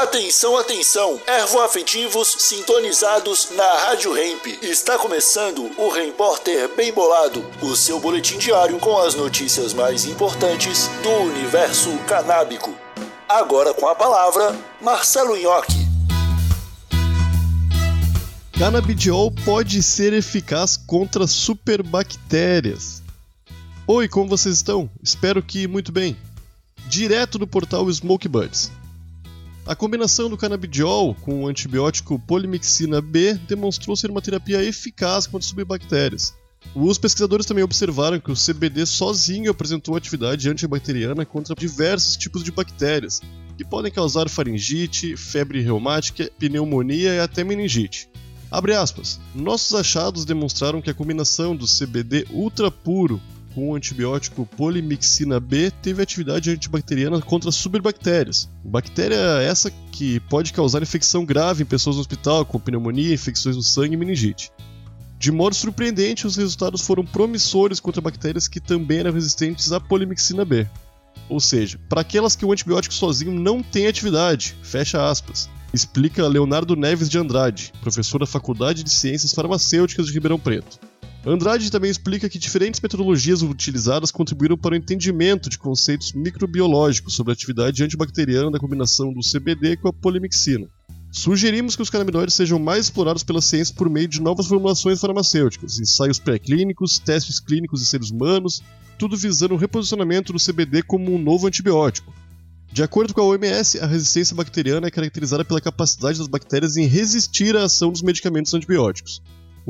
Atenção, atenção! Ervoafetivos sintonizados na Rádio Hemp. Está começando o Repórter Bem Bolado, o seu boletim diário com as notícias mais importantes do universo canábico. Agora com a palavra, Marcelo Nhoque. Canabidiol pode ser eficaz contra superbactérias. Oi, como vocês estão? Espero que muito bem. Direto do portal Smoke Buds. A combinação do canabidiol com o antibiótico polimixina B demonstrou ser uma terapia eficaz contra subbactérias. Os pesquisadores também observaram que o CBD sozinho apresentou atividade antibacteriana contra diversos tipos de bactérias, que podem causar faringite, febre reumática, pneumonia e até meningite. Abre aspas. Nossos achados demonstraram que a combinação do CBD ultra puro com o antibiótico polimixina B teve atividade antibacteriana contra superbactérias. Bactéria essa que pode causar infecção grave em pessoas no hospital, com pneumonia, infecções no sangue e meningite. De modo surpreendente, os resultados foram promissores contra bactérias que também eram resistentes à polimixina B. Ou seja, para aquelas que o antibiótico sozinho não tem atividade, fecha aspas, explica Leonardo Neves de Andrade, professor da Faculdade de Ciências Farmacêuticas de Ribeirão Preto. Andrade também explica que diferentes metodologias utilizadas contribuíram para o entendimento de conceitos microbiológicos sobre a atividade antibacteriana da combinação do CBD com a polimixina. Sugerimos que os canabinoides sejam mais explorados pela ciência por meio de novas formulações farmacêuticas, ensaios pré-clínicos, testes clínicos em seres humanos, tudo visando o reposicionamento do CBD como um novo antibiótico. De acordo com a OMS, a resistência bacteriana é caracterizada pela capacidade das bactérias em resistir à ação dos medicamentos antibióticos.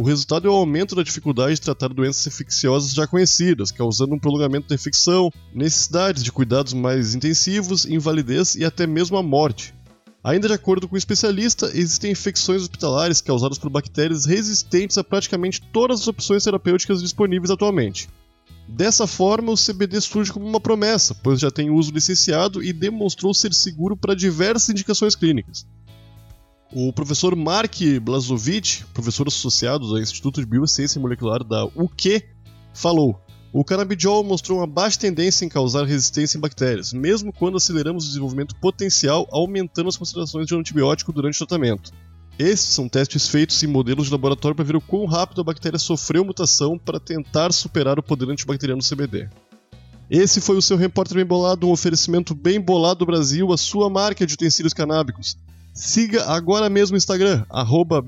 O resultado é o aumento da dificuldade de tratar doenças infecciosas já conhecidas, causando um prolongamento da infecção, necessidades de cuidados mais intensivos, invalidez e até mesmo a morte. Ainda de acordo com o especialista, existem infecções hospitalares causadas por bactérias resistentes a praticamente todas as opções terapêuticas disponíveis atualmente. Dessa forma, o CBD surge como uma promessa, pois já tem uso licenciado e demonstrou ser seguro para diversas indicações clínicas. O professor Mark Blazovic, professor associado do Instituto de Biociência Molecular da UQ, falou: o canabidiol mostrou uma baixa tendência em causar resistência em bactérias, mesmo quando aceleramos o desenvolvimento potencial aumentando as concentrações de antibiótico durante o tratamento. Esses são testes feitos em modelos de laboratório para ver o quão rápido a bactéria sofreu mutação para tentar superar o poder antibacteriano CBD. Esse foi o seu Repórter Bem Bolado, um oferecimento bem bolado do Brasil, a sua marca de utensílios canábicos. Siga agora mesmo o Instagram, arroba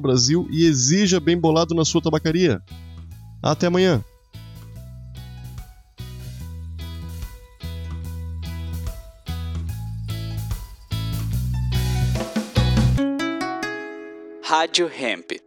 Brasil e exija Bem Bolado na sua tabacaria. Até amanhã! Rádio Hemp.